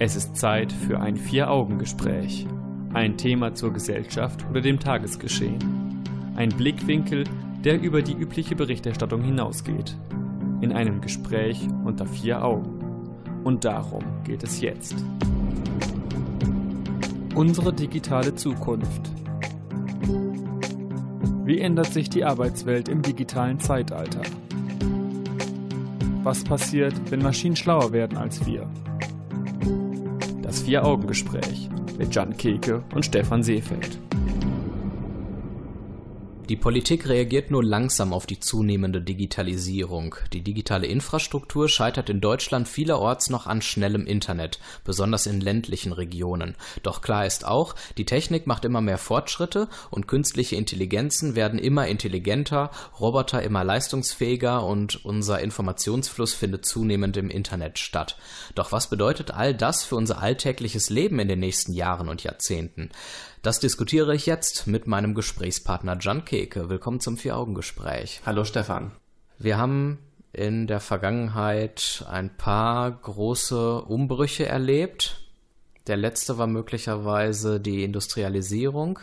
Es ist Zeit für ein Vier-Augen-Gespräch. Ein Thema zur Gesellschaft oder dem Tagesgeschehen. Ein Blickwinkel, der über die übliche Berichterstattung hinausgeht. In einem Gespräch unter vier Augen. Und darum geht es jetzt. Unsere digitale Zukunft. Wie ändert sich die Arbeitswelt im digitalen Zeitalter? Was passiert, wenn Maschinen schlauer werden als wir? Vier-Augen-Gespräch mit Jan Keke und Stefan Seefeld. Die Politik reagiert nur langsam auf die zunehmende Digitalisierung. Die digitale Infrastruktur scheitert in Deutschland vielerorts noch an schnellem Internet, besonders in ländlichen Regionen. Doch klar ist auch, die Technik macht immer mehr Fortschritte und künstliche Intelligenzen werden immer intelligenter, Roboter immer leistungsfähiger und unser Informationsfluss findet zunehmend im Internet statt. Doch was bedeutet all das für unser alltägliches Leben in den nächsten Jahren und Jahrzehnten? Das diskutiere ich jetzt mit meinem Gesprächspartner Jan Keke. Willkommen zum Vier-Augen-Gespräch. Hallo Stefan. Wir haben in der Vergangenheit ein paar große Umbrüche erlebt. Der letzte war möglicherweise die Industrialisierung,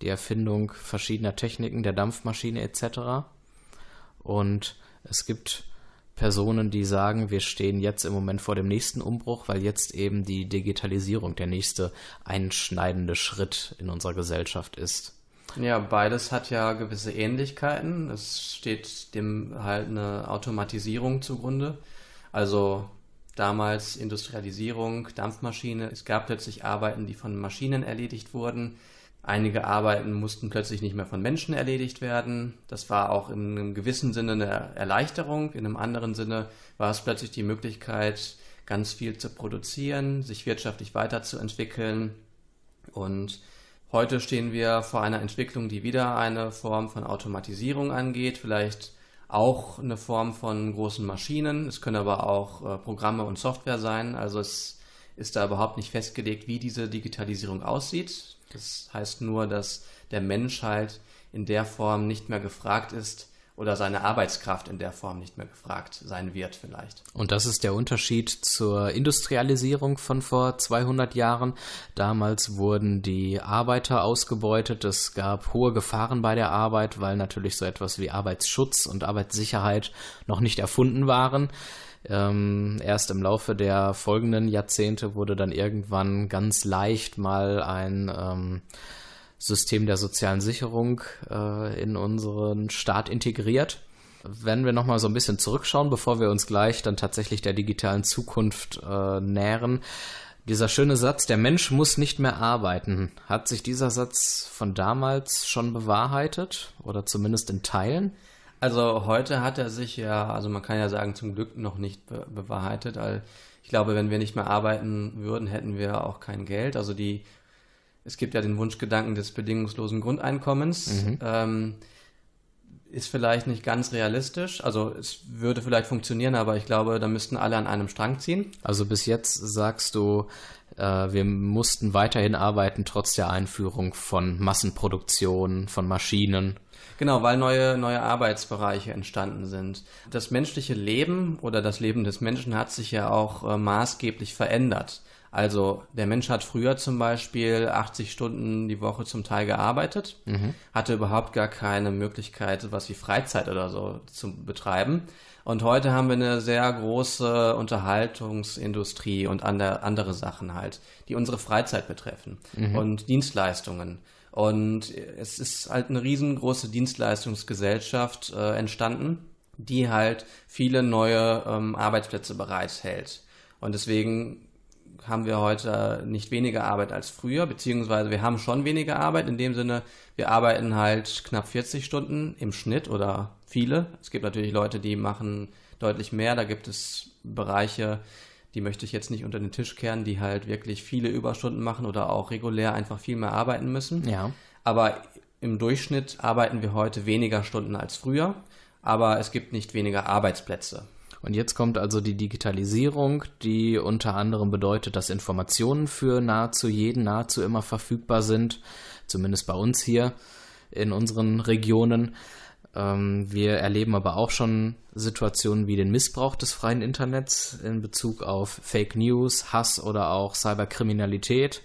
die Erfindung verschiedener Techniken, der Dampfmaschine etc. Und es gibt Personen, die sagen, wir stehen jetzt im Moment vor dem nächsten Umbruch, weil jetzt eben die Digitalisierung der nächste einschneidende Schritt in unserer Gesellschaft ist. Ja, beides hat ja gewisse Ähnlichkeiten. Es steht dem halt eine Automatisierung zugrunde. Also damals Industrialisierung, Dampfmaschine. Es gab plötzlich Arbeiten, die von Maschinen erledigt wurden. Einige Arbeiten mussten plötzlich nicht mehr von Menschen erledigt werden. Das war auch in einem gewissen Sinne eine Erleichterung. In einem anderen Sinne war es plötzlich die Möglichkeit, ganz viel zu produzieren, sich wirtschaftlich weiterzuentwickeln. Und heute stehen wir vor einer Entwicklung, die wieder eine Form von Automatisierung angeht, vielleicht auch eine Form von großen Maschinen. Es können aber auch äh, Programme und Software sein. Also es ist da überhaupt nicht festgelegt, wie diese Digitalisierung aussieht. Das heißt nur, dass der Mensch halt in der Form nicht mehr gefragt ist oder seine Arbeitskraft in der Form nicht mehr gefragt sein wird vielleicht. Und das ist der Unterschied zur Industrialisierung von vor 200 Jahren. Damals wurden die Arbeiter ausgebeutet. Es gab hohe Gefahren bei der Arbeit, weil natürlich so etwas wie Arbeitsschutz und Arbeitssicherheit noch nicht erfunden waren. Ähm, erst im Laufe der folgenden Jahrzehnte wurde dann irgendwann ganz leicht mal ein ähm, System der sozialen Sicherung äh, in unseren Staat integriert. Wenn wir nochmal so ein bisschen zurückschauen, bevor wir uns gleich dann tatsächlich der digitalen Zukunft äh, nähern, dieser schöne Satz, der Mensch muss nicht mehr arbeiten, hat sich dieser Satz von damals schon bewahrheitet oder zumindest in Teilen? Also heute hat er sich ja, also man kann ja sagen, zum Glück noch nicht be bewahrheitet, weil ich glaube, wenn wir nicht mehr arbeiten würden, hätten wir auch kein Geld. Also die, es gibt ja den Wunschgedanken des bedingungslosen Grundeinkommens. Mhm. Ähm, ist vielleicht nicht ganz realistisch. Also es würde vielleicht funktionieren, aber ich glaube, da müssten alle an einem Strang ziehen. Also bis jetzt sagst du, äh, wir mussten weiterhin arbeiten, trotz der Einführung von Massenproduktion, von Maschinen. Genau, weil neue, neue Arbeitsbereiche entstanden sind. Das menschliche Leben oder das Leben des Menschen hat sich ja auch äh, maßgeblich verändert. Also der Mensch hat früher zum Beispiel 80 Stunden die Woche zum Teil gearbeitet, mhm. hatte überhaupt gar keine Möglichkeit, was wie Freizeit oder so zu betreiben. Und heute haben wir eine sehr große Unterhaltungsindustrie und andere Sachen halt, die unsere Freizeit betreffen mhm. und Dienstleistungen. Und es ist halt eine riesengroße Dienstleistungsgesellschaft äh, entstanden, die halt viele neue ähm, Arbeitsplätze bereithält. Und deswegen haben wir heute nicht weniger Arbeit als früher, beziehungsweise wir haben schon weniger Arbeit in dem Sinne, wir arbeiten halt knapp 40 Stunden im Schnitt oder viele. Es gibt natürlich Leute, die machen deutlich mehr. Da gibt es Bereiche, die möchte ich jetzt nicht unter den Tisch kehren, die halt wirklich viele Überstunden machen oder auch regulär einfach viel mehr arbeiten müssen. Ja. Aber im Durchschnitt arbeiten wir heute weniger Stunden als früher, aber es gibt nicht weniger Arbeitsplätze. Und jetzt kommt also die Digitalisierung, die unter anderem bedeutet, dass Informationen für nahezu jeden, nahezu immer verfügbar sind, zumindest bei uns hier in unseren Regionen. Ähm, wir erleben aber auch schon Situationen wie den Missbrauch des freien Internets in Bezug auf Fake News, Hass oder auch Cyberkriminalität.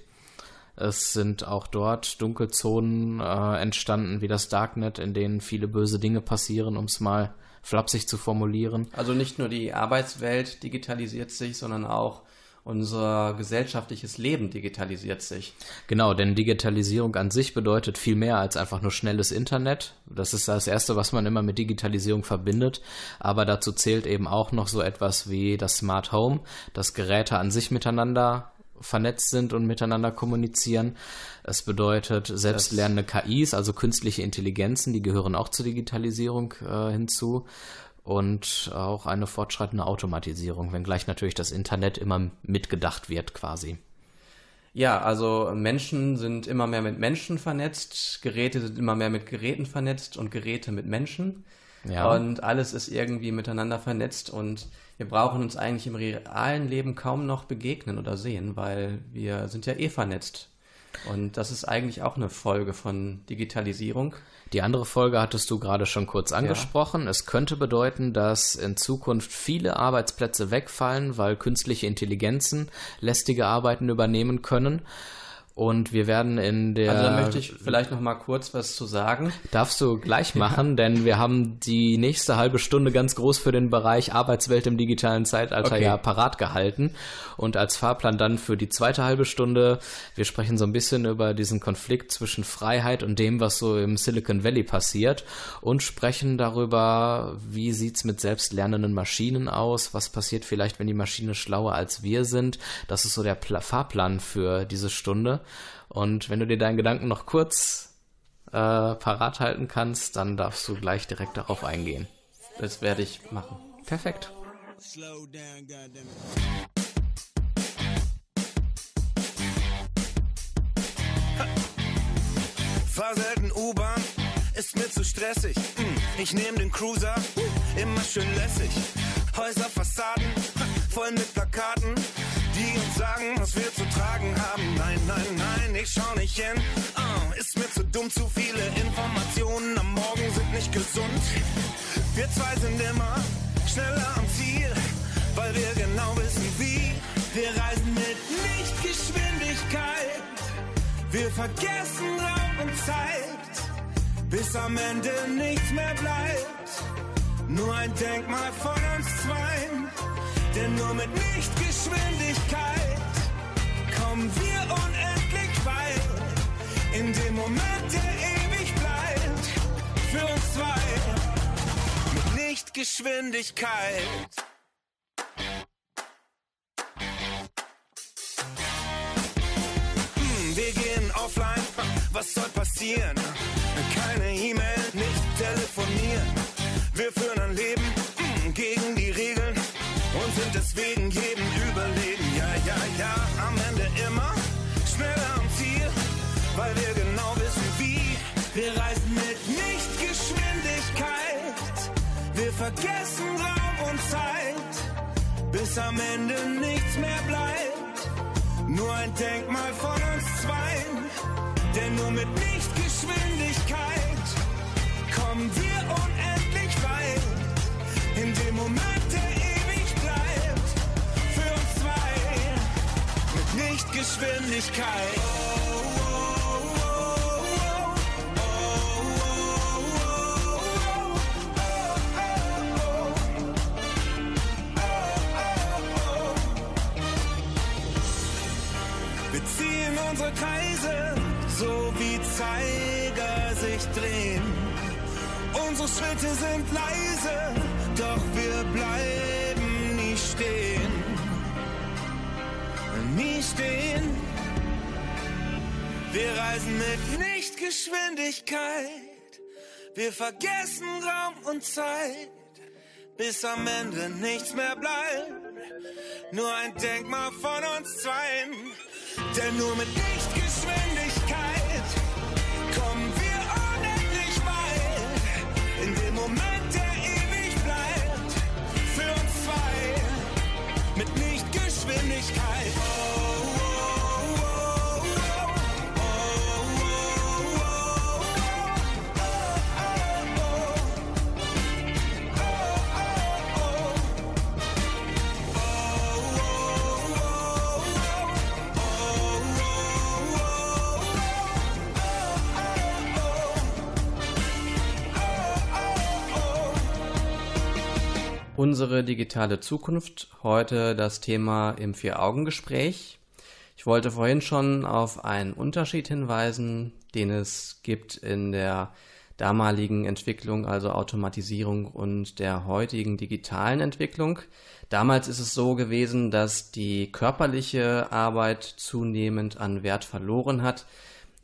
Es sind auch dort Dunkelzonen äh, entstanden wie das Darknet, in denen viele böse Dinge passieren, um es mal flapsig zu formulieren. Also nicht nur die Arbeitswelt digitalisiert sich, sondern auch unser gesellschaftliches Leben digitalisiert sich. Genau, denn Digitalisierung an sich bedeutet viel mehr als einfach nur schnelles Internet. Das ist das Erste, was man immer mit Digitalisierung verbindet. Aber dazu zählt eben auch noch so etwas wie das Smart Home, dass Geräte an sich miteinander vernetzt sind und miteinander kommunizieren. Es bedeutet selbstlernende KIs, also künstliche Intelligenzen, die gehören auch zur Digitalisierung äh, hinzu und auch eine fortschreitende Automatisierung, wenngleich natürlich das Internet immer mitgedacht wird quasi. Ja, also Menschen sind immer mehr mit Menschen vernetzt, Geräte sind immer mehr mit Geräten vernetzt und Geräte mit Menschen. Ja. Und alles ist irgendwie miteinander vernetzt und wir brauchen uns eigentlich im realen Leben kaum noch begegnen oder sehen, weil wir sind ja eh vernetzt. Und das ist eigentlich auch eine Folge von Digitalisierung. Die andere Folge hattest du gerade schon kurz angesprochen. Ja. Es könnte bedeuten, dass in Zukunft viele Arbeitsplätze wegfallen, weil künstliche Intelligenzen lästige Arbeiten übernehmen können. Und wir werden in der. Also da möchte ich vielleicht noch mal kurz was zu sagen. Darfst du gleich machen, denn wir haben die nächste halbe Stunde ganz groß für den Bereich Arbeitswelt im digitalen Zeitalter okay. ja parat gehalten. Und als Fahrplan dann für die zweite halbe Stunde, wir sprechen so ein bisschen über diesen Konflikt zwischen Freiheit und dem, was so im Silicon Valley passiert und sprechen darüber, wie sieht's mit selbstlernenden Maschinen aus, was passiert vielleicht, wenn die Maschine schlauer als wir sind. Das ist so der Pla Fahrplan für diese Stunde. Und wenn du dir deinen Gedanken noch kurz äh, parat halten kannst, dann darfst du gleich direkt darauf eingehen. Das werde ich machen. Perfekt. Fahr selten U-Bahn, ist mir zu stressig. Hm, ich nehm den Cruiser, immer schön lässig. Häuserfassaden, voll mit Plakaten die uns sagen, was wir zu tragen haben. Nein, nein, nein, ich schau nicht hin. Uh, ist mir zu dumm, zu viele Informationen am Morgen sind nicht gesund. Wir zwei sind immer schneller am Ziel, weil wir genau wissen wie. Wir reisen mit Lichtgeschwindigkeit. Wir vergessen Raum und Zeit, bis am Ende nichts mehr bleibt. Nur ein Denkmal von uns zweien denn nur mit Lichtgeschwindigkeit kommen wir unendlich weit. In dem Moment, der ewig bleibt. Für uns zwei. Mit Lichtgeschwindigkeit. Hm, wir gehen offline. Was soll passieren? Keine E-Mail, nicht telefonieren. Wir führen ein Leben hm, gegen die Regeln sind deswegen jedem überlegen. Ja, ja, ja, am Ende immer schneller am Ziel, weil wir genau wissen wie. Wir reisen mit Lichtgeschwindigkeit, wir vergessen Raum und Zeit, bis am Ende nichts mehr bleibt. Nur ein Denkmal von uns zweien, denn nur mit Lichtgeschwindigkeit kommen wir unendlich weit. In dem Moment, Lichtgeschwindigkeit. Wir ziehen unsere Kreise, so wie Zeiger sich drehen. Unsere Schritte sind leise, doch wir bleiben stehen. Wir reisen mit Lichtgeschwindigkeit. Wir vergessen Raum und Zeit, bis am Ende nichts mehr bleibt. Nur ein Denkmal von uns zweien. Denn nur mit Lichtgeschwindigkeit Unsere digitale Zukunft, heute das Thema im Vier-Augen-Gespräch. Ich wollte vorhin schon auf einen Unterschied hinweisen, den es gibt in der damaligen Entwicklung, also Automatisierung und der heutigen digitalen Entwicklung. Damals ist es so gewesen, dass die körperliche Arbeit zunehmend an Wert verloren hat,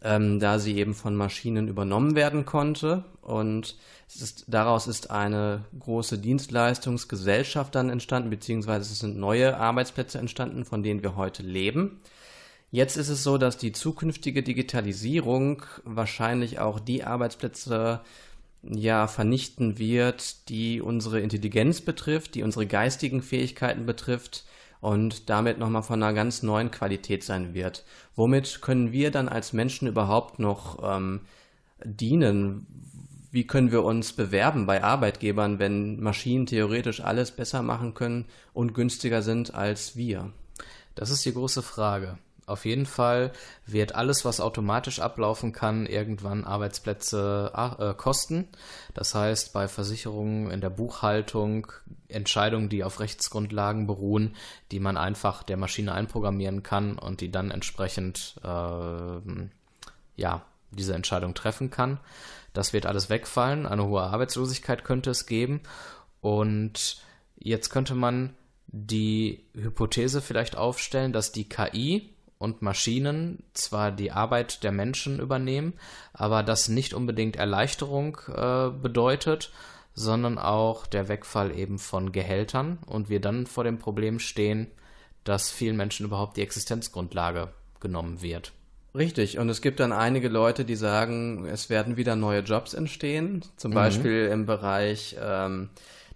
ähm, da sie eben von Maschinen übernommen werden konnte. Und ist, daraus ist eine große Dienstleistungsgesellschaft dann entstanden, beziehungsweise es sind neue Arbeitsplätze entstanden, von denen wir heute leben. Jetzt ist es so, dass die zukünftige Digitalisierung wahrscheinlich auch die Arbeitsplätze ja vernichten wird, die unsere Intelligenz betrifft, die unsere geistigen Fähigkeiten betrifft und damit nochmal von einer ganz neuen Qualität sein wird. Womit können wir dann als Menschen überhaupt noch ähm, dienen? Wie können wir uns bewerben bei Arbeitgebern, wenn Maschinen theoretisch alles besser machen können und günstiger sind als wir? Das ist die große Frage. Auf jeden Fall wird alles, was automatisch ablaufen kann, irgendwann Arbeitsplätze äh, kosten. Das heißt, bei Versicherungen in der Buchhaltung Entscheidungen, die auf Rechtsgrundlagen beruhen, die man einfach der Maschine einprogrammieren kann und die dann entsprechend äh, ja diese Entscheidung treffen kann. Das wird alles wegfallen. Eine hohe Arbeitslosigkeit könnte es geben. Und jetzt könnte man die Hypothese vielleicht aufstellen, dass die KI und Maschinen zwar die Arbeit der Menschen übernehmen, aber das nicht unbedingt Erleichterung äh, bedeutet, sondern auch der Wegfall eben von Gehältern und wir dann vor dem Problem stehen, dass vielen Menschen überhaupt die Existenzgrundlage genommen wird. Richtig, und es gibt dann einige Leute, die sagen, es werden wieder neue Jobs entstehen, zum mhm. Beispiel im Bereich ähm,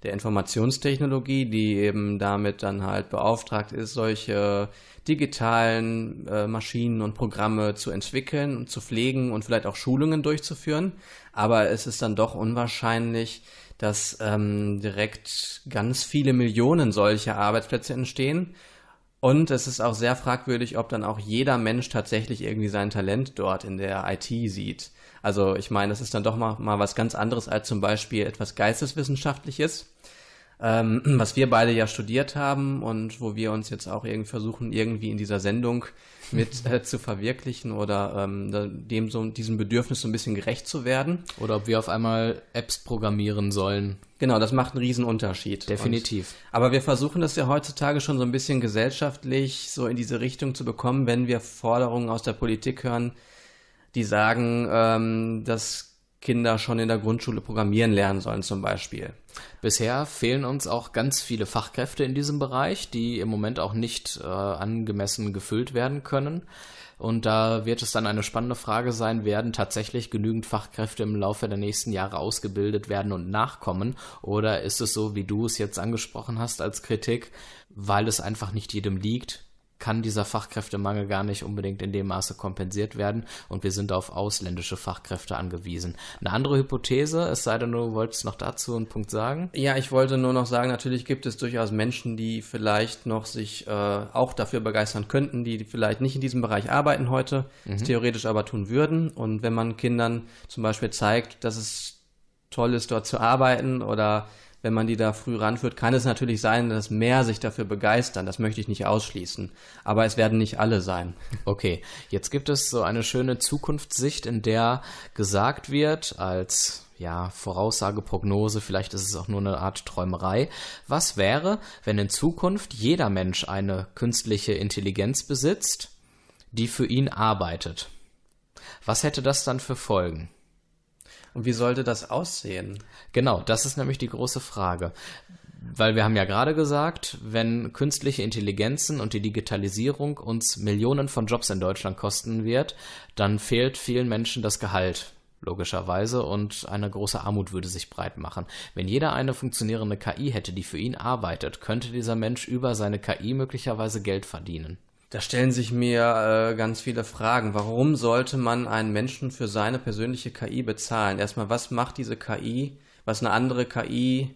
der Informationstechnologie, die eben damit dann halt beauftragt ist, solche digitalen äh, Maschinen und Programme zu entwickeln und zu pflegen und vielleicht auch Schulungen durchzuführen. Aber es ist dann doch unwahrscheinlich, dass ähm, direkt ganz viele Millionen solcher Arbeitsplätze entstehen. Und es ist auch sehr fragwürdig, ob dann auch jeder Mensch tatsächlich irgendwie sein Talent dort in der IT sieht. Also ich meine, das ist dann doch mal, mal was ganz anderes als zum Beispiel etwas Geisteswissenschaftliches ähm, was wir beide ja studiert haben und wo wir uns jetzt auch irgendwie versuchen, irgendwie in dieser Sendung mit äh, zu verwirklichen oder ähm, dem so diesem Bedürfnis so ein bisschen gerecht zu werden. Oder ob wir auf einmal Apps programmieren sollen. Genau, das macht einen riesen Unterschied. Definitiv. Und, aber wir versuchen das ja heutzutage schon so ein bisschen gesellschaftlich so in diese Richtung zu bekommen, wenn wir Forderungen aus der Politik hören, die sagen, ähm, dass Kinder schon in der Grundschule programmieren lernen sollen zum Beispiel. Bisher fehlen uns auch ganz viele Fachkräfte in diesem Bereich, die im Moment auch nicht äh, angemessen gefüllt werden können. Und da wird es dann eine spannende Frage sein, werden tatsächlich genügend Fachkräfte im Laufe der nächsten Jahre ausgebildet werden und nachkommen? Oder ist es so, wie du es jetzt angesprochen hast als Kritik, weil es einfach nicht jedem liegt, kann dieser Fachkräftemangel gar nicht unbedingt in dem Maße kompensiert werden und wir sind auf ausländische Fachkräfte angewiesen. Eine andere Hypothese, es sei denn, du wolltest noch dazu einen Punkt sagen? Ja, ich wollte nur noch sagen, natürlich gibt es durchaus Menschen, die vielleicht noch sich äh, auch dafür begeistern könnten, die vielleicht nicht in diesem Bereich arbeiten heute, mhm. theoretisch aber tun würden. Und wenn man Kindern zum Beispiel zeigt, dass es toll ist, dort zu arbeiten oder wenn man die da früh ranführt, kann es natürlich sein, dass mehr sich dafür begeistern. Das möchte ich nicht ausschließen. Aber es werden nicht alle sein. Okay, jetzt gibt es so eine schöne Zukunftssicht, in der gesagt wird, als ja, Voraussage, Prognose, vielleicht ist es auch nur eine Art Träumerei. Was wäre, wenn in Zukunft jeder Mensch eine künstliche Intelligenz besitzt, die für ihn arbeitet? Was hätte das dann für Folgen? Und wie sollte das aussehen? Genau, das ist nämlich die große Frage. Weil wir haben ja gerade gesagt, wenn künstliche Intelligenzen und die Digitalisierung uns Millionen von Jobs in Deutschland kosten wird, dann fehlt vielen Menschen das Gehalt, logischerweise, und eine große Armut würde sich breit machen. Wenn jeder eine funktionierende KI hätte, die für ihn arbeitet, könnte dieser Mensch über seine KI möglicherweise Geld verdienen. Da stellen sich mir äh, ganz viele Fragen. Warum sollte man einen Menschen für seine persönliche KI bezahlen? Erstmal, was macht diese KI, was eine andere KI,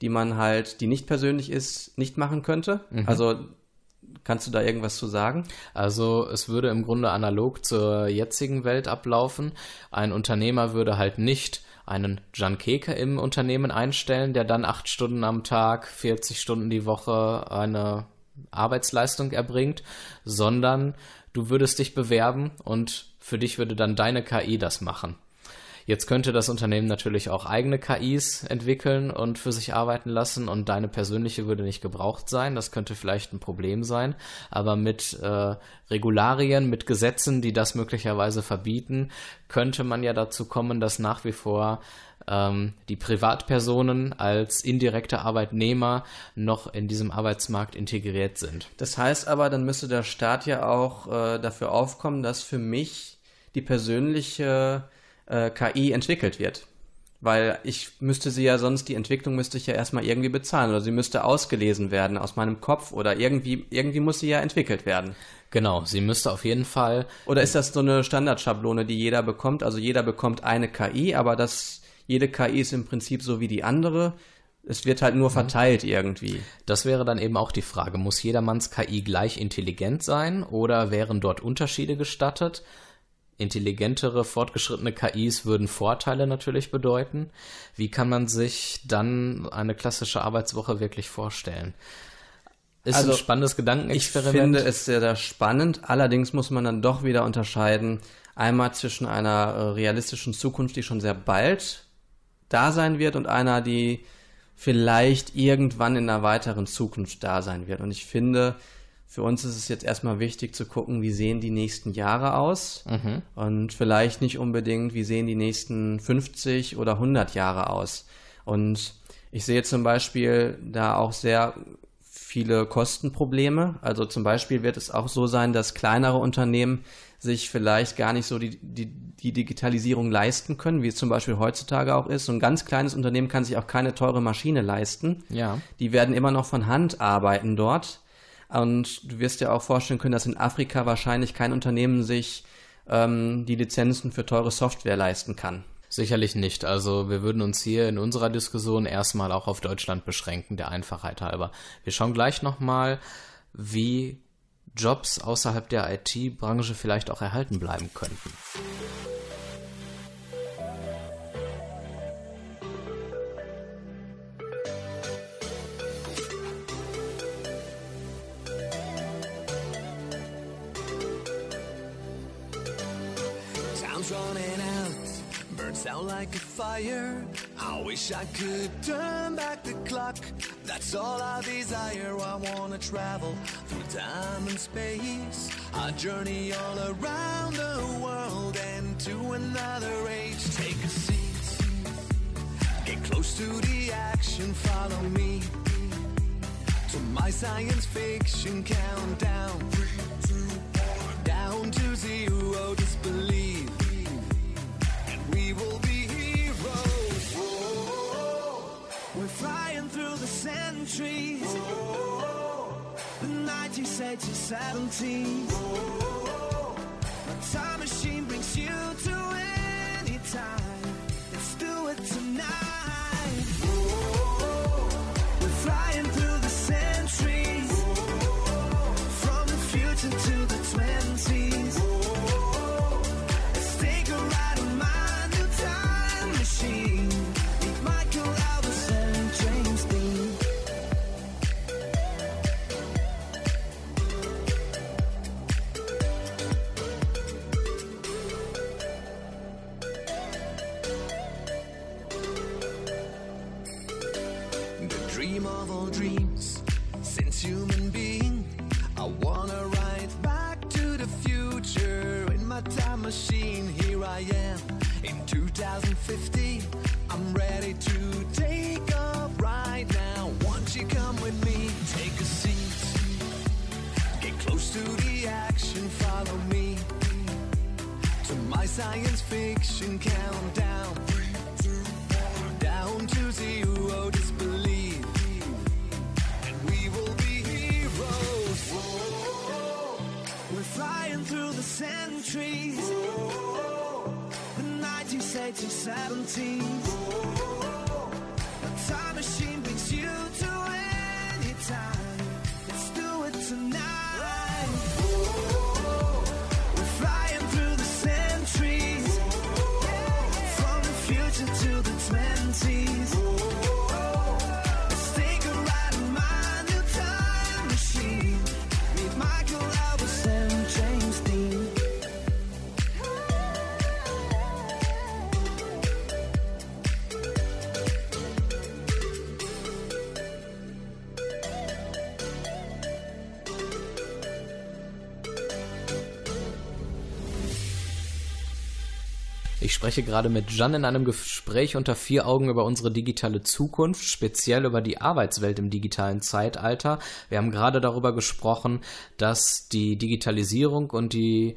die man halt, die nicht persönlich ist, nicht machen könnte? Mhm. Also Kannst du da irgendwas zu sagen? Also es würde im Grunde analog zur jetzigen Welt ablaufen. Ein Unternehmer würde halt nicht einen Jan Keke im Unternehmen einstellen, der dann acht Stunden am Tag, 40 Stunden die Woche eine Arbeitsleistung erbringt, sondern du würdest dich bewerben und für dich würde dann deine KI das machen. Jetzt könnte das Unternehmen natürlich auch eigene KIs entwickeln und für sich arbeiten lassen und deine persönliche würde nicht gebraucht sein. Das könnte vielleicht ein Problem sein. Aber mit äh, Regularien, mit Gesetzen, die das möglicherweise verbieten, könnte man ja dazu kommen, dass nach wie vor ähm, die Privatpersonen als indirekte Arbeitnehmer noch in diesem Arbeitsmarkt integriert sind. Das heißt aber, dann müsste der Staat ja auch äh, dafür aufkommen, dass für mich die persönliche äh, KI entwickelt wird. Weil ich müsste sie ja sonst, die Entwicklung müsste ich ja erstmal irgendwie bezahlen oder sie müsste ausgelesen werden aus meinem Kopf oder irgendwie, irgendwie muss sie ja entwickelt werden. Genau, sie müsste auf jeden Fall. Oder ist das so eine Standardschablone, die jeder bekommt? Also jeder bekommt eine KI, aber das, jede KI ist im Prinzip so wie die andere. Es wird halt nur mhm. verteilt irgendwie. Das wäre dann eben auch die Frage, muss jedermanns KI gleich intelligent sein oder wären dort Unterschiede gestattet? Intelligentere, fortgeschrittene KIs würden Vorteile natürlich bedeuten. Wie kann man sich dann eine klassische Arbeitswoche wirklich vorstellen? Ist also, ein spannendes Gedankenexperiment. Ich finde es sehr, sehr spannend. Allerdings muss man dann doch wieder unterscheiden. Einmal zwischen einer äh, realistischen Zukunft, die schon sehr bald da sein wird und einer, die vielleicht irgendwann in einer weiteren Zukunft da sein wird. Und ich finde, für uns ist es jetzt erstmal wichtig zu gucken, wie sehen die nächsten Jahre aus mhm. und vielleicht nicht unbedingt, wie sehen die nächsten 50 oder 100 Jahre aus. Und ich sehe zum Beispiel da auch sehr viele Kostenprobleme. Also zum Beispiel wird es auch so sein, dass kleinere Unternehmen sich vielleicht gar nicht so die, die, die Digitalisierung leisten können, wie es zum Beispiel heutzutage auch ist. So ein ganz kleines Unternehmen kann sich auch keine teure Maschine leisten. Ja. Die werden immer noch von Hand arbeiten dort. Und du wirst dir auch vorstellen können, dass in Afrika wahrscheinlich kein Unternehmen sich ähm, die Lizenzen für teure Software leisten kann. Sicherlich nicht. Also wir würden uns hier in unserer Diskussion erstmal auch auf Deutschland beschränken, der Einfachheit halber. Wir schauen gleich nochmal, wie Jobs außerhalb der IT-Branche vielleicht auch erhalten bleiben könnten. Like a fire. I wish I could turn back the clock. That's all I desire. I wanna travel through time and space. I journey all around the world and to another age. Take a seat, get close to the action. Follow me to my science fiction countdown. Three, two, one. Down to zero, disbelief, centuries. The 1980s, 70s. A time machine brings you to spreche gerade mit Jan in einem Gespräch unter vier Augen über unsere digitale Zukunft, speziell über die Arbeitswelt im digitalen Zeitalter. Wir haben gerade darüber gesprochen, dass die Digitalisierung und die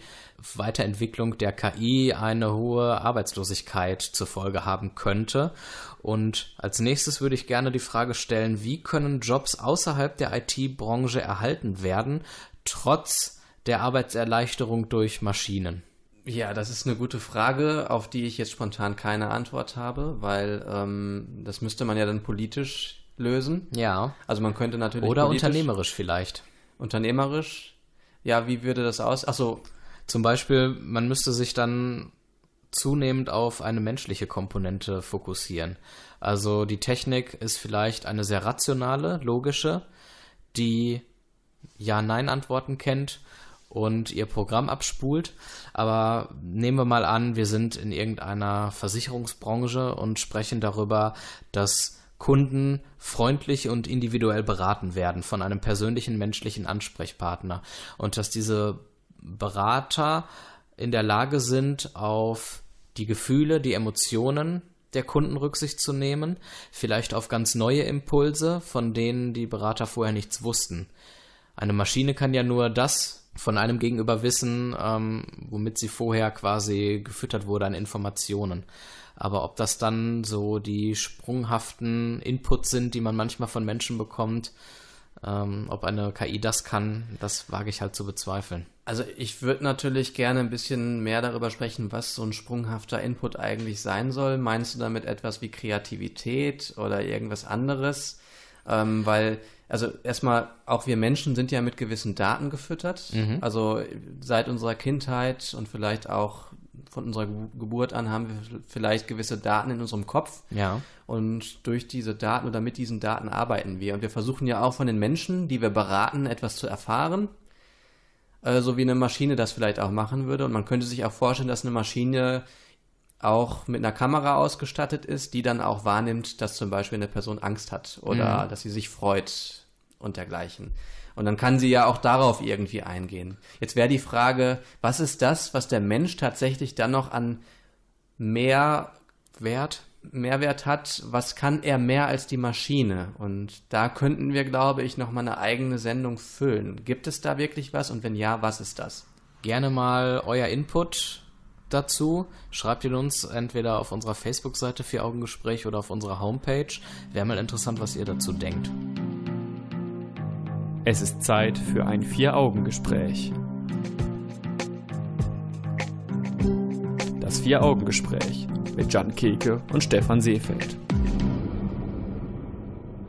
Weiterentwicklung der KI eine hohe Arbeitslosigkeit zur Folge haben könnte. Und als nächstes würde ich gerne die Frage stellen, wie können Jobs außerhalb der IT-Branche erhalten werden, trotz der Arbeitserleichterung durch Maschinen? Ja, das ist eine gute Frage, auf die ich jetzt spontan keine Antwort habe, weil ähm, das müsste man ja dann politisch lösen. Ja. Also man könnte natürlich. Oder unternehmerisch vielleicht. Unternehmerisch. Ja, wie würde das aus? Achso. Zum Beispiel, man müsste sich dann zunehmend auf eine menschliche Komponente fokussieren. Also die Technik ist vielleicht eine sehr rationale, logische, die Ja-Nein-Antworten kennt und ihr Programm abspult. Aber nehmen wir mal an, wir sind in irgendeiner Versicherungsbranche und sprechen darüber, dass Kunden freundlich und individuell beraten werden von einem persönlichen menschlichen Ansprechpartner und dass diese Berater in der Lage sind, auf die Gefühle, die Emotionen der Kunden Rücksicht zu nehmen, vielleicht auf ganz neue Impulse, von denen die Berater vorher nichts wussten. Eine Maschine kann ja nur das von einem Gegenüber wissen, ähm, womit sie vorher quasi gefüttert wurde an Informationen. Aber ob das dann so die sprunghaften Inputs sind, die man manchmal von Menschen bekommt, ähm, ob eine KI das kann, das wage ich halt zu bezweifeln. Also ich würde natürlich gerne ein bisschen mehr darüber sprechen, was so ein sprunghafter Input eigentlich sein soll. Meinst du damit etwas wie Kreativität oder irgendwas anderes? Ähm, weil also erstmal, auch wir Menschen sind ja mit gewissen Daten gefüttert. Mhm. Also seit unserer Kindheit und vielleicht auch von unserer Geburt an haben wir vielleicht gewisse Daten in unserem Kopf. Ja. Und durch diese Daten oder mit diesen Daten arbeiten wir. Und wir versuchen ja auch von den Menschen, die wir beraten, etwas zu erfahren. Äh, so wie eine Maschine das vielleicht auch machen würde. Und man könnte sich auch vorstellen, dass eine Maschine auch mit einer Kamera ausgestattet ist, die dann auch wahrnimmt, dass zum Beispiel eine Person Angst hat oder mhm. dass sie sich freut und dergleichen. Und dann kann sie ja auch darauf irgendwie eingehen. Jetzt wäre die Frage, was ist das, was der Mensch tatsächlich dann noch an mehr Wert, Mehrwert hat? Was kann er mehr als die Maschine? Und da könnten wir, glaube ich, noch mal eine eigene Sendung füllen. Gibt es da wirklich was? Und wenn ja, was ist das? Gerne mal euer Input dazu. Schreibt ihn uns entweder auf unserer Facebook-Seite Vier Augengespräch oder auf unserer Homepage. Wäre mal interessant, was ihr dazu denkt. Es ist Zeit für ein Vier-Augen-Gespräch. Das Vier-Augen-Gespräch mit Jan Keke und Stefan Seefeld.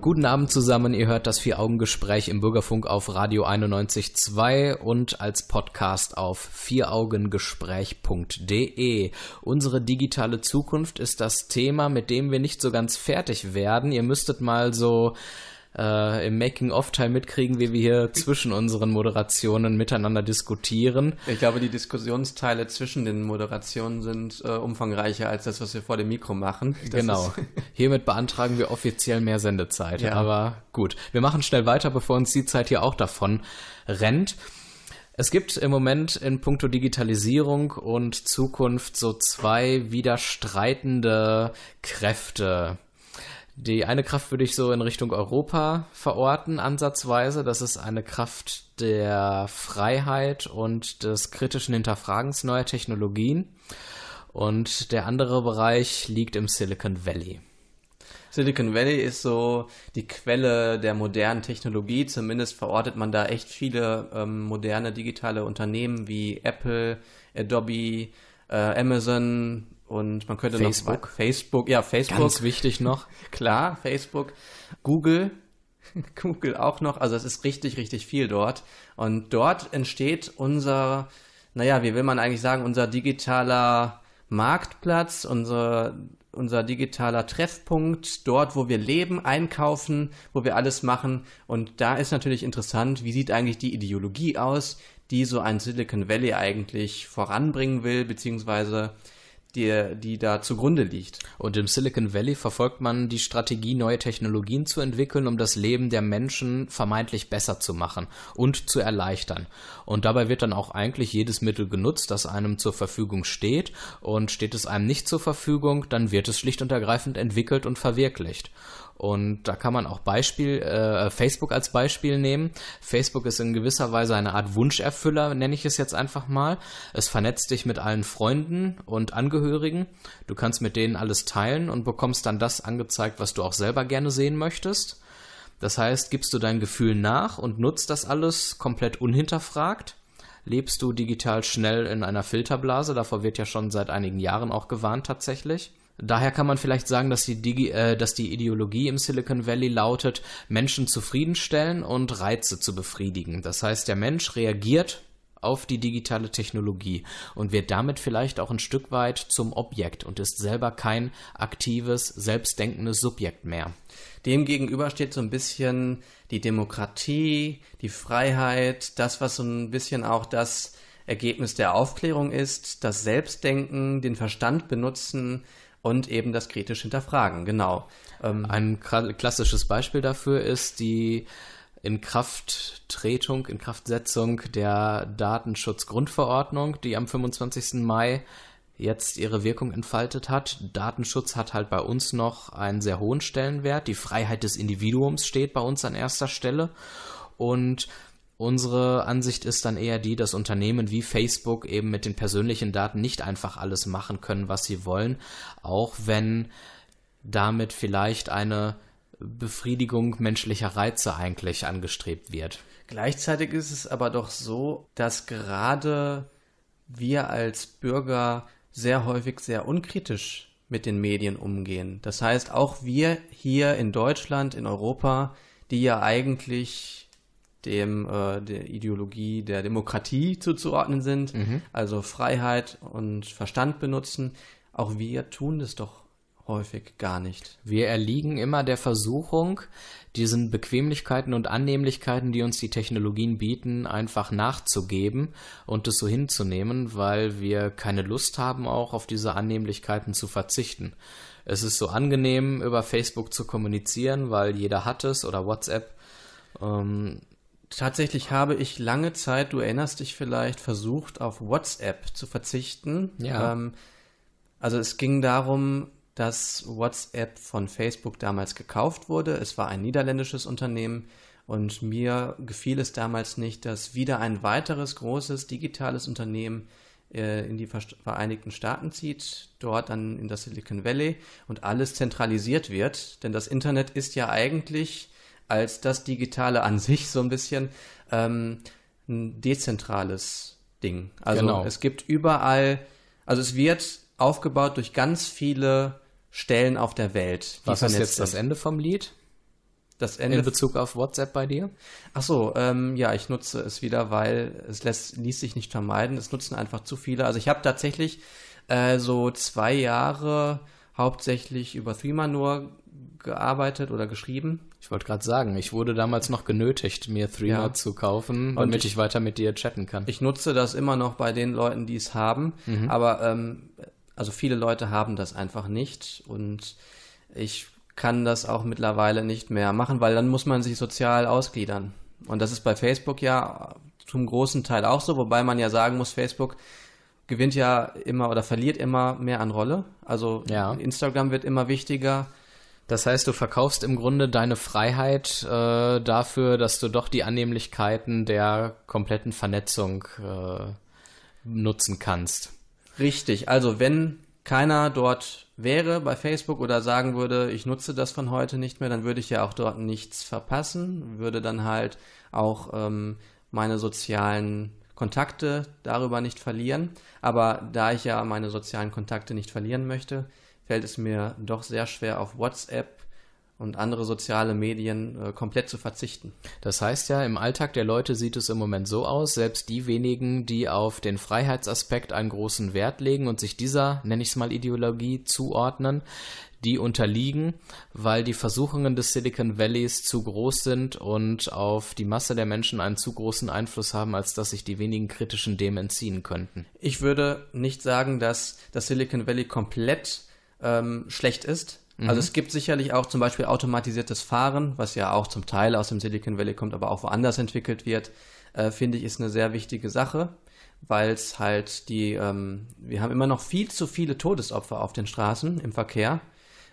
Guten Abend zusammen, ihr hört das Vier-Augen-Gespräch im Bürgerfunk auf Radio 91.2 und als Podcast auf vieraugengespräch.de. Unsere digitale Zukunft ist das Thema, mit dem wir nicht so ganz fertig werden. Ihr müsstet mal so äh, im Making-of-Teil mitkriegen, wie wir hier zwischen unseren Moderationen miteinander diskutieren. Ich glaube, die Diskussionsteile zwischen den Moderationen sind äh, umfangreicher als das, was wir vor dem Mikro machen. Das genau. Hiermit beantragen wir offiziell mehr Sendezeit. Ja. Aber gut, wir machen schnell weiter, bevor uns die Zeit hier auch davon rennt. Es gibt im Moment in puncto Digitalisierung und Zukunft so zwei widerstreitende Kräfte die eine Kraft würde ich so in Richtung Europa verorten, ansatzweise. Das ist eine Kraft der Freiheit und des kritischen Hinterfragens neuer Technologien. Und der andere Bereich liegt im Silicon Valley. Silicon Valley ist so die Quelle der modernen Technologie. Zumindest verortet man da echt viele ähm, moderne digitale Unternehmen wie Apple, Adobe, äh, Amazon, und man könnte Facebook. noch Facebook, ja, Facebook. Ganz wichtig noch. Klar, Facebook. Google. Google auch noch. Also es ist richtig, richtig viel dort. Und dort entsteht unser, naja, wie will man eigentlich sagen, unser digitaler Marktplatz, unser, unser digitaler Treffpunkt, dort, wo wir leben, einkaufen, wo wir alles machen. Und da ist natürlich interessant, wie sieht eigentlich die Ideologie aus, die so ein Silicon Valley eigentlich voranbringen will, beziehungsweise die, die da zugrunde liegt. Und im Silicon Valley verfolgt man die Strategie, neue Technologien zu entwickeln, um das Leben der Menschen vermeintlich besser zu machen und zu erleichtern. Und dabei wird dann auch eigentlich jedes Mittel genutzt, das einem zur Verfügung steht. Und steht es einem nicht zur Verfügung, dann wird es schlicht und ergreifend entwickelt und verwirklicht. Und da kann man auch Beispiel, äh, Facebook als Beispiel nehmen. Facebook ist in gewisser Weise eine Art Wunscherfüller, nenne ich es jetzt einfach mal. Es vernetzt dich mit allen Freunden und Angehörigen. Du kannst mit denen alles teilen und bekommst dann das angezeigt, was du auch selber gerne sehen möchtest. Das heißt, gibst du dein Gefühl nach und nutzt das alles komplett unhinterfragt lebst du digital schnell in einer Filterblase. Davor wird ja schon seit einigen Jahren auch gewarnt tatsächlich. Daher kann man vielleicht sagen, dass die, Digi äh, dass die Ideologie im Silicon Valley lautet, Menschen zufriedenstellen und Reize zu befriedigen. Das heißt, der Mensch reagiert auf die digitale Technologie und wird damit vielleicht auch ein Stück weit zum Objekt und ist selber kein aktives, selbstdenkendes Subjekt mehr. Demgegenüber steht so ein bisschen die Demokratie, die Freiheit, das, was so ein bisschen auch das Ergebnis der Aufklärung ist, das Selbstdenken, den Verstand benutzen, und eben das kritisch hinterfragen, genau. Ähm, Ein klassisches Beispiel dafür ist die Inkrafttretung, Inkraftsetzung der Datenschutzgrundverordnung, die am 25. Mai jetzt ihre Wirkung entfaltet hat. Datenschutz hat halt bei uns noch einen sehr hohen Stellenwert. Die Freiheit des Individuums steht bei uns an erster Stelle. Und Unsere Ansicht ist dann eher die, dass Unternehmen wie Facebook eben mit den persönlichen Daten nicht einfach alles machen können, was sie wollen, auch wenn damit vielleicht eine Befriedigung menschlicher Reize eigentlich angestrebt wird. Gleichzeitig ist es aber doch so, dass gerade wir als Bürger sehr häufig sehr unkritisch mit den Medien umgehen. Das heißt, auch wir hier in Deutschland, in Europa, die ja eigentlich dem äh, der Ideologie der Demokratie zuzuordnen sind, mhm. also Freiheit und Verstand benutzen. Auch wir tun das doch häufig gar nicht. Wir erliegen immer der Versuchung, diesen Bequemlichkeiten und Annehmlichkeiten, die uns die Technologien bieten, einfach nachzugeben und es so hinzunehmen, weil wir keine Lust haben, auch auf diese Annehmlichkeiten zu verzichten. Es ist so angenehm, über Facebook zu kommunizieren, weil jeder hat es oder WhatsApp. Ähm, Tatsächlich habe ich lange Zeit, du erinnerst dich vielleicht, versucht, auf WhatsApp zu verzichten. Ja. Ähm, also es ging darum, dass WhatsApp von Facebook damals gekauft wurde. Es war ein niederländisches Unternehmen und mir gefiel es damals nicht, dass wieder ein weiteres großes digitales Unternehmen äh, in die Vereinigten Staaten zieht, dort dann in das Silicon Valley und alles zentralisiert wird. Denn das Internet ist ja eigentlich als das Digitale an sich so ein bisschen ähm, ein dezentrales Ding. Also genau. es gibt überall, also es wird aufgebaut durch ganz viele Stellen auf der Welt. Was ist jetzt das Ende vom Lied? Das Ende in Bezug auf WhatsApp bei dir? Ach so, ähm, ja, ich nutze es wieder, weil es lässt, ließ sich nicht vermeiden. Es nutzen einfach zu viele. Also ich habe tatsächlich äh, so zwei Jahre hauptsächlich über Threema nur gearbeitet oder geschrieben. Ich wollte gerade sagen, ich wurde damals noch genötigt, mir Threema ja. zu kaufen, damit ich, ich, weiter mit dir chatten kann. Ich nutze das immer noch bei den Leuten, die es haben, mhm. aber ähm, also viele Leute haben das einfach nicht und ich kann das auch mittlerweile nicht mehr machen, weil dann muss man sich sozial ausgliedern. Und das ist bei Facebook ja zum großen Teil auch so, wobei man ja sagen muss, Facebook gewinnt ja immer oder verliert immer mehr an Rolle. Also ja. Instagram wird immer wichtiger. Das heißt, du verkaufst im Grunde deine Freiheit äh, dafür, dass du doch die Annehmlichkeiten der kompletten Vernetzung äh, nutzen kannst. Richtig. Also wenn keiner dort wäre bei Facebook oder sagen würde, ich nutze das von heute nicht mehr, dann würde ich ja auch dort nichts verpassen, würde dann halt auch ähm, meine sozialen Kontakte darüber nicht verlieren. Aber da ich ja meine sozialen Kontakte nicht verlieren möchte, fällt es mir doch sehr schwer, auf WhatsApp und andere soziale Medien äh, komplett zu verzichten. Das heißt ja, im Alltag der Leute sieht es im Moment so aus, selbst die wenigen, die auf den Freiheitsaspekt einen großen Wert legen und sich dieser, nenne ich es mal, Ideologie zuordnen, die unterliegen, weil die Versuchungen des Silicon Valleys zu groß sind und auf die Masse der Menschen einen zu großen Einfluss haben, als dass sich die wenigen kritischen dem entziehen könnten. Ich würde nicht sagen, dass das Silicon Valley komplett ähm, schlecht ist. Also mhm. es gibt sicherlich auch zum Beispiel automatisiertes Fahren, was ja auch zum Teil aus dem Silicon Valley kommt, aber auch woanders entwickelt wird, äh, finde ich, ist eine sehr wichtige Sache, weil es halt die, ähm, wir haben immer noch viel zu viele Todesopfer auf den Straßen im Verkehr.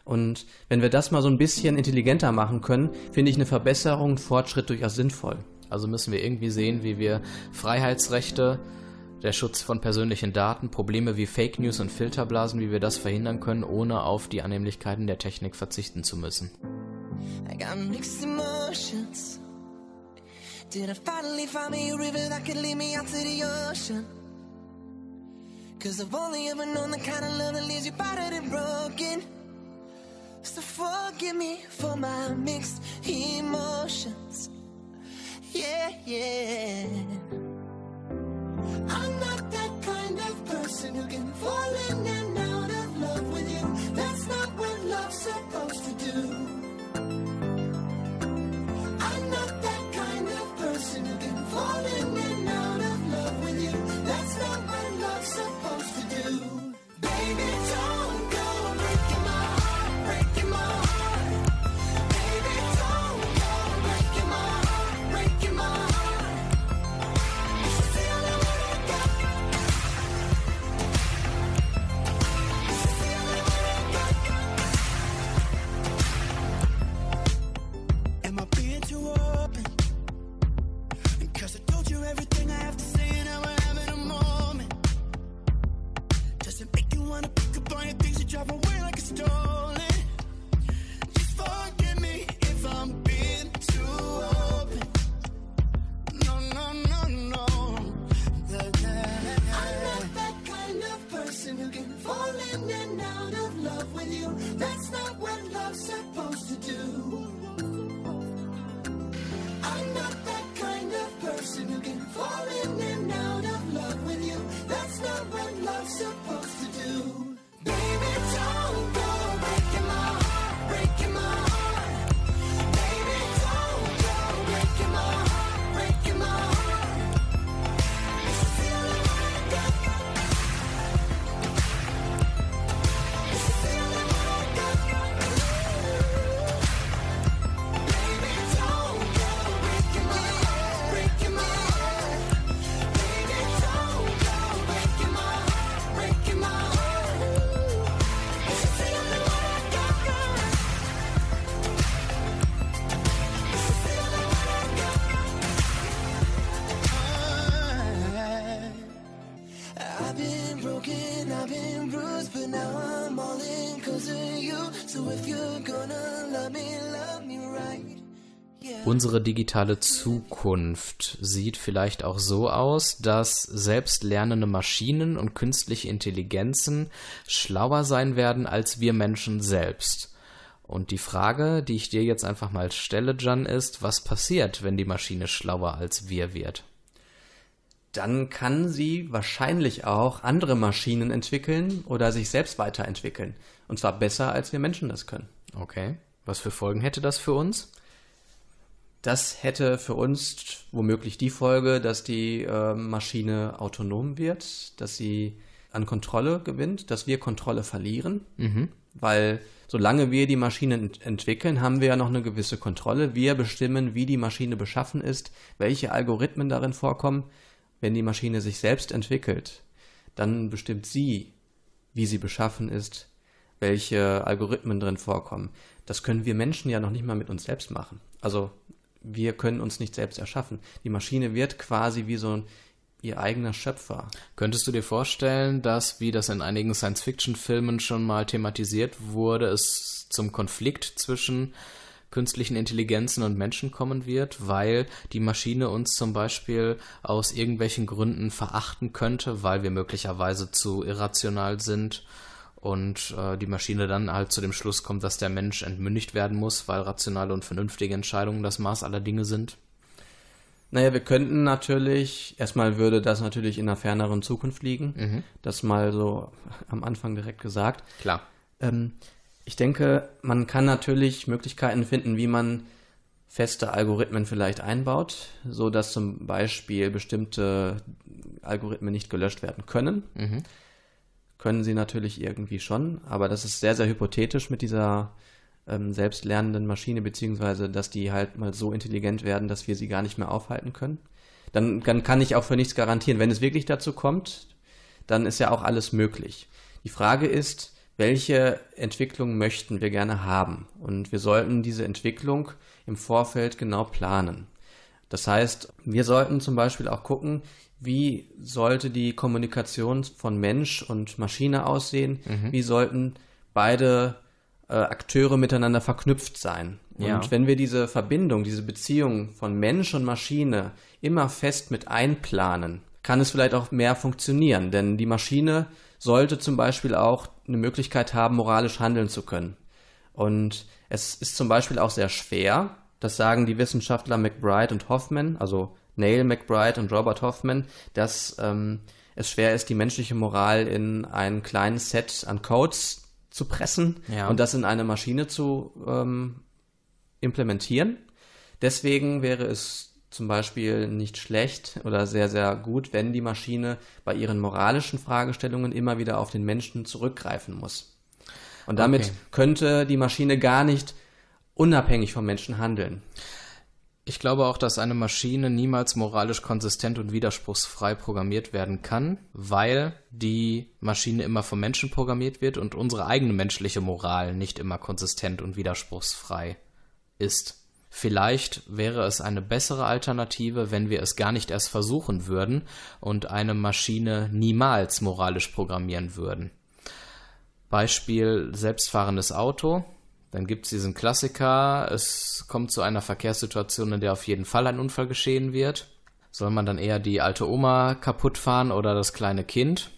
Und wenn wir das mal so ein bisschen intelligenter machen können, finde ich eine Verbesserung, Fortschritt durchaus sinnvoll. Also müssen wir irgendwie sehen, wie wir Freiheitsrechte, der Schutz von persönlichen Daten, Probleme wie Fake News und Filterblasen, wie wir das verhindern können, ohne auf die Annehmlichkeiten der Technik verzichten zu müssen. I got mixed emotions. Did I finally find me a river that could lead me out to the ocean? Cause I've only ever known the kind of love that leaves you battered and broken. So forgive me for my mixed emotions. Yeah, yeah. Supposed to do. Unsere digitale Zukunft sieht vielleicht auch so aus, dass selbstlernende Maschinen und künstliche Intelligenzen schlauer sein werden als wir Menschen selbst. Und die Frage, die ich dir jetzt einfach mal stelle, Jan, ist, was passiert, wenn die Maschine schlauer als wir wird? Dann kann sie wahrscheinlich auch andere Maschinen entwickeln oder sich selbst weiterentwickeln. Und zwar besser, als wir Menschen das können. Okay. Was für Folgen hätte das für uns? Das hätte für uns womöglich die Folge, dass die äh, Maschine autonom wird, dass sie an Kontrolle gewinnt, dass wir Kontrolle verlieren, mhm. weil solange wir die Maschine ent entwickeln, haben wir ja noch eine gewisse Kontrolle. Wir bestimmen, wie die Maschine beschaffen ist, welche Algorithmen darin vorkommen. Wenn die Maschine sich selbst entwickelt, dann bestimmt sie, wie sie beschaffen ist, welche Algorithmen drin vorkommen. Das können wir Menschen ja noch nicht mal mit uns selbst machen. Also wir können uns nicht selbst erschaffen. Die Maschine wird quasi wie so ein ihr eigener Schöpfer. Könntest du dir vorstellen, dass, wie das in einigen Science-Fiction-Filmen schon mal thematisiert wurde, es zum Konflikt zwischen künstlichen Intelligenzen und Menschen kommen wird, weil die Maschine uns zum Beispiel aus irgendwelchen Gründen verachten könnte, weil wir möglicherweise zu irrational sind und äh, die Maschine dann halt zu dem Schluss kommt, dass der Mensch entmündigt werden muss, weil rationale und vernünftige Entscheidungen das Maß aller Dinge sind? Naja, wir könnten natürlich, erstmal würde das natürlich in einer ferneren Zukunft liegen. Mhm. Das mal so am Anfang direkt gesagt. Klar. Ähm, ich denke, man kann natürlich Möglichkeiten finden, wie man feste Algorithmen vielleicht einbaut, so dass zum Beispiel bestimmte Algorithmen nicht gelöscht werden können. Mhm. Können sie natürlich irgendwie schon, aber das ist sehr, sehr hypothetisch mit dieser ähm, selbstlernenden Maschine, beziehungsweise dass die halt mal so intelligent werden, dass wir sie gar nicht mehr aufhalten können. Dann, dann kann ich auch für nichts garantieren. Wenn es wirklich dazu kommt, dann ist ja auch alles möglich. Die Frage ist, welche Entwicklung möchten wir gerne haben? Und wir sollten diese Entwicklung im Vorfeld genau planen. Das heißt, wir sollten zum Beispiel auch gucken, wie sollte die Kommunikation von Mensch und Maschine aussehen? Wie sollten beide äh, Akteure miteinander verknüpft sein? Ja. Und wenn wir diese Verbindung, diese Beziehung von Mensch und Maschine immer fest mit einplanen, kann es vielleicht auch mehr funktionieren. Denn die Maschine sollte zum Beispiel auch eine Möglichkeit haben, moralisch handeln zu können. Und es ist zum Beispiel auch sehr schwer, das sagen die Wissenschaftler McBride und Hoffman, also Neil McBride und Robert Hoffman, dass ähm, es schwer ist, die menschliche Moral in ein kleines Set an Codes zu pressen Ja. und das in eine Maschine zu ähm, implementieren. Deswegen wäre es zum Beispiel nicht schlecht oder sehr, sehr gut, wenn die Maschine bei ihren moralischen Fragestellungen immer wieder auf den Menschen zurückgreifen muss. Und damit Okay. könnte die Maschine gar nicht unabhängig vom Menschen handeln. Ich glaube auch, dass eine Maschine niemals moralisch konsistent und widerspruchsfrei programmiert werden kann, weil die Maschine immer vom Menschen programmiert wird und unsere eigene menschliche Moral nicht immer konsistent und widerspruchsfrei ist. Vielleicht wäre es eine bessere Alternative, wenn wir es gar nicht erst versuchen würden und eine Maschine niemals moralisch programmieren würden. Beispiel selbstfahrendes Auto. Dann gibt es diesen Klassiker, es kommt zu einer Verkehrssituation, in der auf jeden Fall ein Unfall geschehen wird. Soll man dann eher die alte Oma kaputt fahren oder das kleine Kind?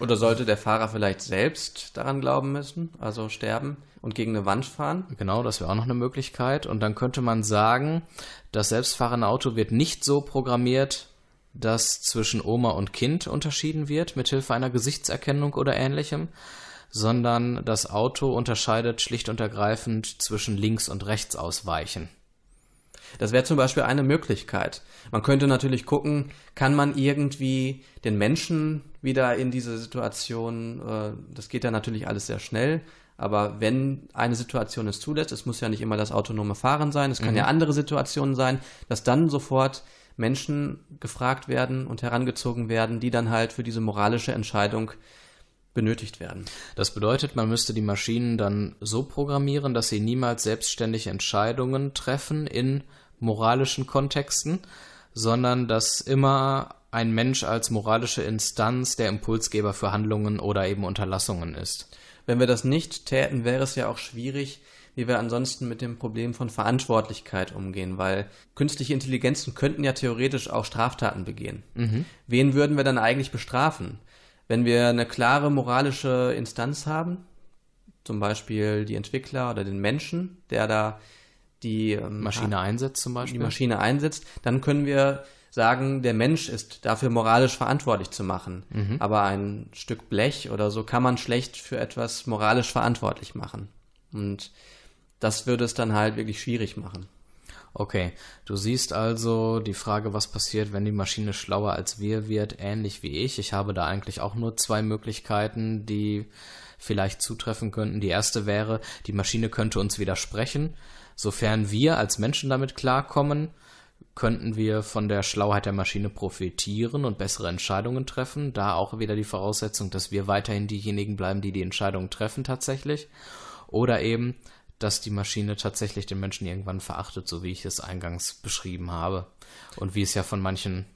Oder sollte der Fahrer vielleicht selbst daran glauben müssen, also sterben und gegen eine Wand fahren? Genau, das wäre auch noch eine Möglichkeit. Und dann könnte man sagen, das selbstfahrende Auto wird nicht so programmiert, dass zwischen Oma und Kind unterschieden wird, mithilfe einer Gesichtserkennung oder ähnlichem, sondern das Auto unterscheidet schlicht und ergreifend zwischen links und rechts ausweichen. Das wäre zum Beispiel eine Möglichkeit. Man könnte natürlich gucken, kann man irgendwie den Menschen wieder in diese Situation, äh, das geht ja natürlich alles sehr schnell, aber wenn eine Situation es zulässt, es muss ja nicht immer das autonome Fahren sein, es kann ja andere Situationen sein, dass dann sofort Menschen gefragt werden und herangezogen werden, die dann halt für diese moralische Entscheidung benötigt werden. Das bedeutet, man müsste die Maschinen dann so programmieren, dass sie niemals selbstständig Entscheidungen treffen in moralischen Kontexten, sondern dass immer ein Mensch als moralische Instanz der Impulsgeber für Handlungen oder eben Unterlassungen ist. Wenn wir das nicht täten, wäre es ja auch schwierig, wie wir ansonsten mit dem Problem von Verantwortlichkeit umgehen, weil künstliche Intelligenzen könnten ja theoretisch auch Straftaten begehen. Wen würden wir dann eigentlich bestrafen? Wenn wir eine klare moralische Instanz haben, zum Beispiel die Entwickler oder den Menschen, der da die ähm, Maschine einsetzt zum die Beispiel. Maschine einsetzt, dann können wir sagen, der Mensch ist dafür moralisch verantwortlich zu machen. Aber ein Stück Blech oder so kann man schlecht für etwas moralisch verantwortlich machen. Und das würde es dann halt wirklich schwierig machen. Okay, du siehst also die Frage, was passiert, wenn die Maschine schlauer als wir wird, ähnlich wie ich. Ich habe da eigentlich auch nur zwei Möglichkeiten, die vielleicht zutreffen könnten. Die erste wäre, die Maschine könnte uns widersprechen. Sofern wir als Menschen damit klarkommen, könnten wir von der Schlauheit der Maschine profitieren und bessere Entscheidungen treffen. Da auch wieder die Voraussetzung, dass wir weiterhin diejenigen bleiben, die die Entscheidungen treffen tatsächlich. Oder eben, dass die Maschine tatsächlich den Menschen irgendwann verachtet, so wie ich es eingangs beschrieben habe. Und wie es ja von manchen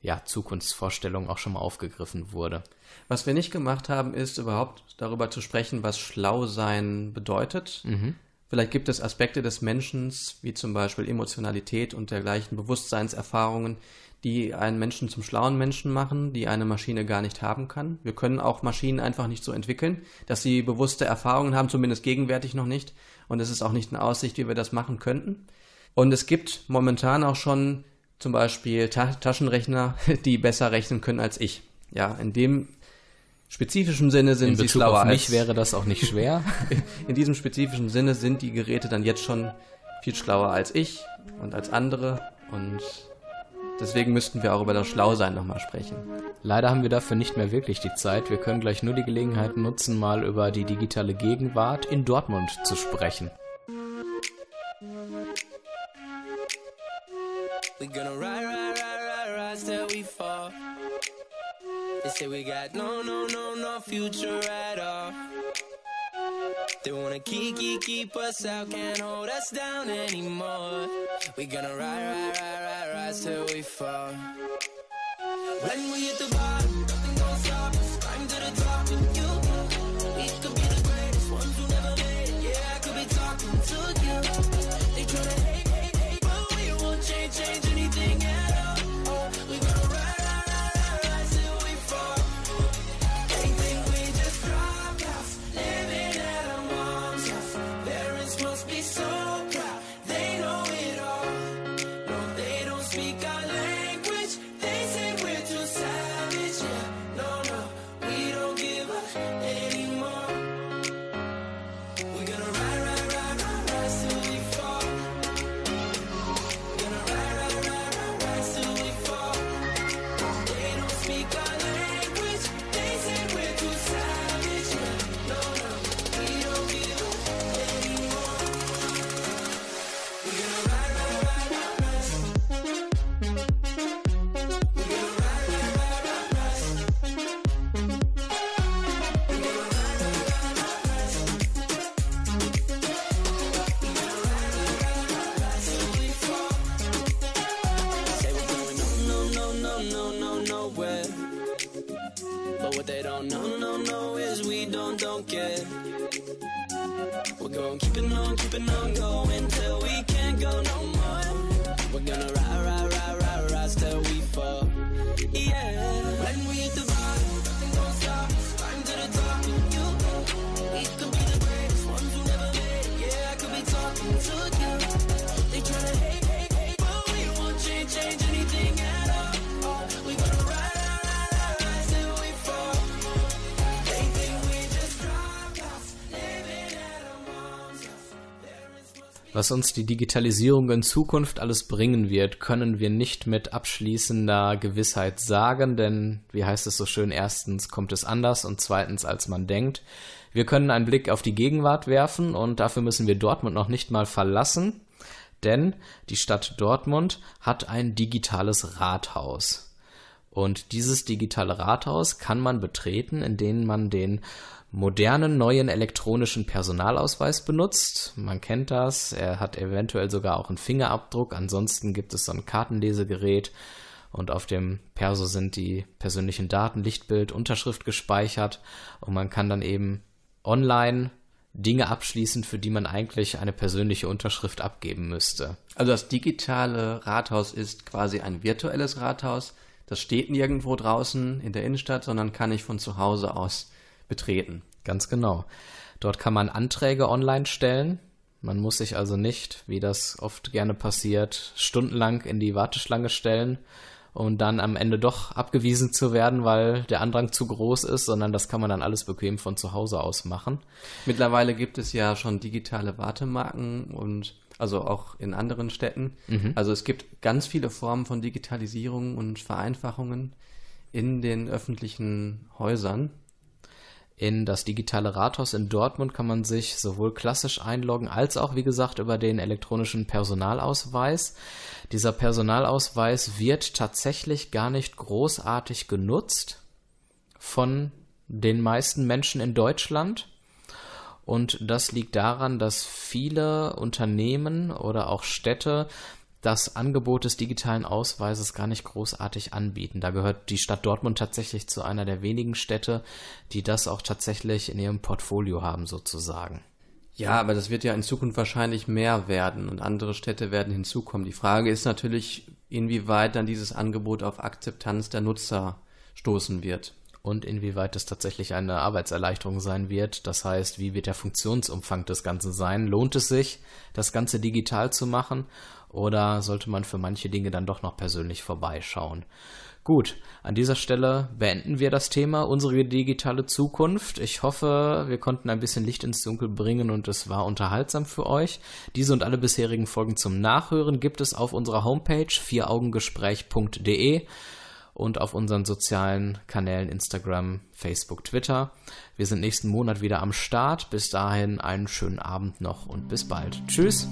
ja, Zukunftsvorstellungen auch schon mal aufgegriffen wurde. Was wir nicht gemacht haben, ist überhaupt darüber zu sprechen, was schlau sein bedeutet. Vielleicht gibt es Aspekte des Menschen, wie zum Beispiel Emotionalität und dergleichen Bewusstseinserfahrungen, die einen Menschen zum schlauen Menschen machen, die eine Maschine gar nicht haben kann. Wir können auch Maschinen einfach nicht so entwickeln, dass sie bewusste Erfahrungen haben, zumindest gegenwärtig noch nicht. Und es ist auch nicht in Aussicht, wie wir das machen könnten. Und es gibt momentan auch schon zum Beispiel Ta Taschenrechner, die besser rechnen können als ich. Ja, in dem spezifischen Sinne sind in Bezug sie schlauer auf mich als wäre das auch nicht schwer. in diesem spezifischen Sinne sind die Geräte dann jetzt schon viel schlauer als ich und als andere und deswegen müssten wir auch über das Schlausein nochmal sprechen. Leider haben wir dafür nicht mehr wirklich die Zeit. Wir können gleich nur die Gelegenheit nutzen, mal über die digitale Gegenwart in Dortmund zu sprechen. We gonna ride, ride, ride, ride, all. They wanna keep, keep, keep us out, can't hold us down anymore. We gonna ride, ride, ride, ride, ride till we fall. When we hit the bottom, Was uns die Digitalisierung in Zukunft alles bringen wird, können wir nicht mit abschließender Gewissheit sagen, denn, wie heißt es so schön, erstens kommt es anders und zweitens als man denkt. Wir können einen Blick auf die Gegenwart werfen und dafür müssen wir Dortmund noch nicht mal verlassen, denn die Stadt Dortmund hat ein digitales Rathaus. Und dieses digitale Rathaus kann man betreten, indem man den modernen neuen elektronischen Personalausweis benutzt. Man kennt das. Er hat eventuell sogar auch einen Fingerabdruck. Ansonsten gibt es so ein Kartenlesegerät und auf dem Perso sind die persönlichen Daten, Lichtbild, Unterschrift gespeichert und man kann dann eben online Dinge abschließen, für die man eigentlich eine persönliche Unterschrift abgeben müsste. Also das digitale Rathaus ist quasi ein virtuelles Rathaus. Das steht nirgendwo draußen in der Innenstadt, sondern kann ich von zu Hause aus betreten. Ganz genau. Dort kann man Anträge online stellen. Man muss sich also nicht, wie das oft gerne passiert, stundenlang in die Warteschlange stellen und dann am Ende doch abgewiesen zu werden, weil der Andrang zu groß ist, sondern das kann man dann alles bequem von zu Hause aus machen. Mittlerweile gibt es ja schon digitale Wartemarken und also auch in anderen Städten. Mhm. Also es gibt ganz viele Formen von Digitalisierung und Vereinfachungen in den öffentlichen Häusern. In das digitale Rathaus in Dortmund kann man sich sowohl klassisch einloggen als auch, wie gesagt, über den elektronischen Personalausweis. Dieser Personalausweis wird tatsächlich gar nicht großartig genutzt von den meisten Menschen in Deutschland. Und das liegt daran, dass viele Unternehmen oder auch Städte das Angebot des digitalen Ausweises gar nicht großartig anbieten. Da gehört die Stadt Dortmund tatsächlich zu einer der wenigen Städte, die das auch tatsächlich in ihrem Portfolio haben, sozusagen. Ja, aber das wird ja in Zukunft wahrscheinlich mehr werden und andere Städte werden hinzukommen. Die Frage ist natürlich, inwieweit dann dieses Angebot auf Akzeptanz der Nutzer stoßen wird. Und inwieweit es tatsächlich eine Arbeitserleichterung sein wird. Das heißt, wie wird der Funktionsumfang des Ganzen sein? Lohnt es sich, das Ganze digital zu machen? Oder sollte man für manche Dinge dann doch noch persönlich vorbeischauen? Gut, an dieser Stelle beenden wir das Thema unsere digitale Zukunft. Ich hoffe, wir konnten ein bisschen Licht ins Dunkel bringen und es war unterhaltsam für euch. Diese und alle bisherigen Folgen zum Nachhören gibt es auf unserer Homepage vieraugengespräch.de und auf unseren sozialen Kanälen Instagram, Facebook, Twitter. Wir sind nächsten Monat wieder am Start. Bis dahin einen schönen Abend noch und bis bald. Tschüss.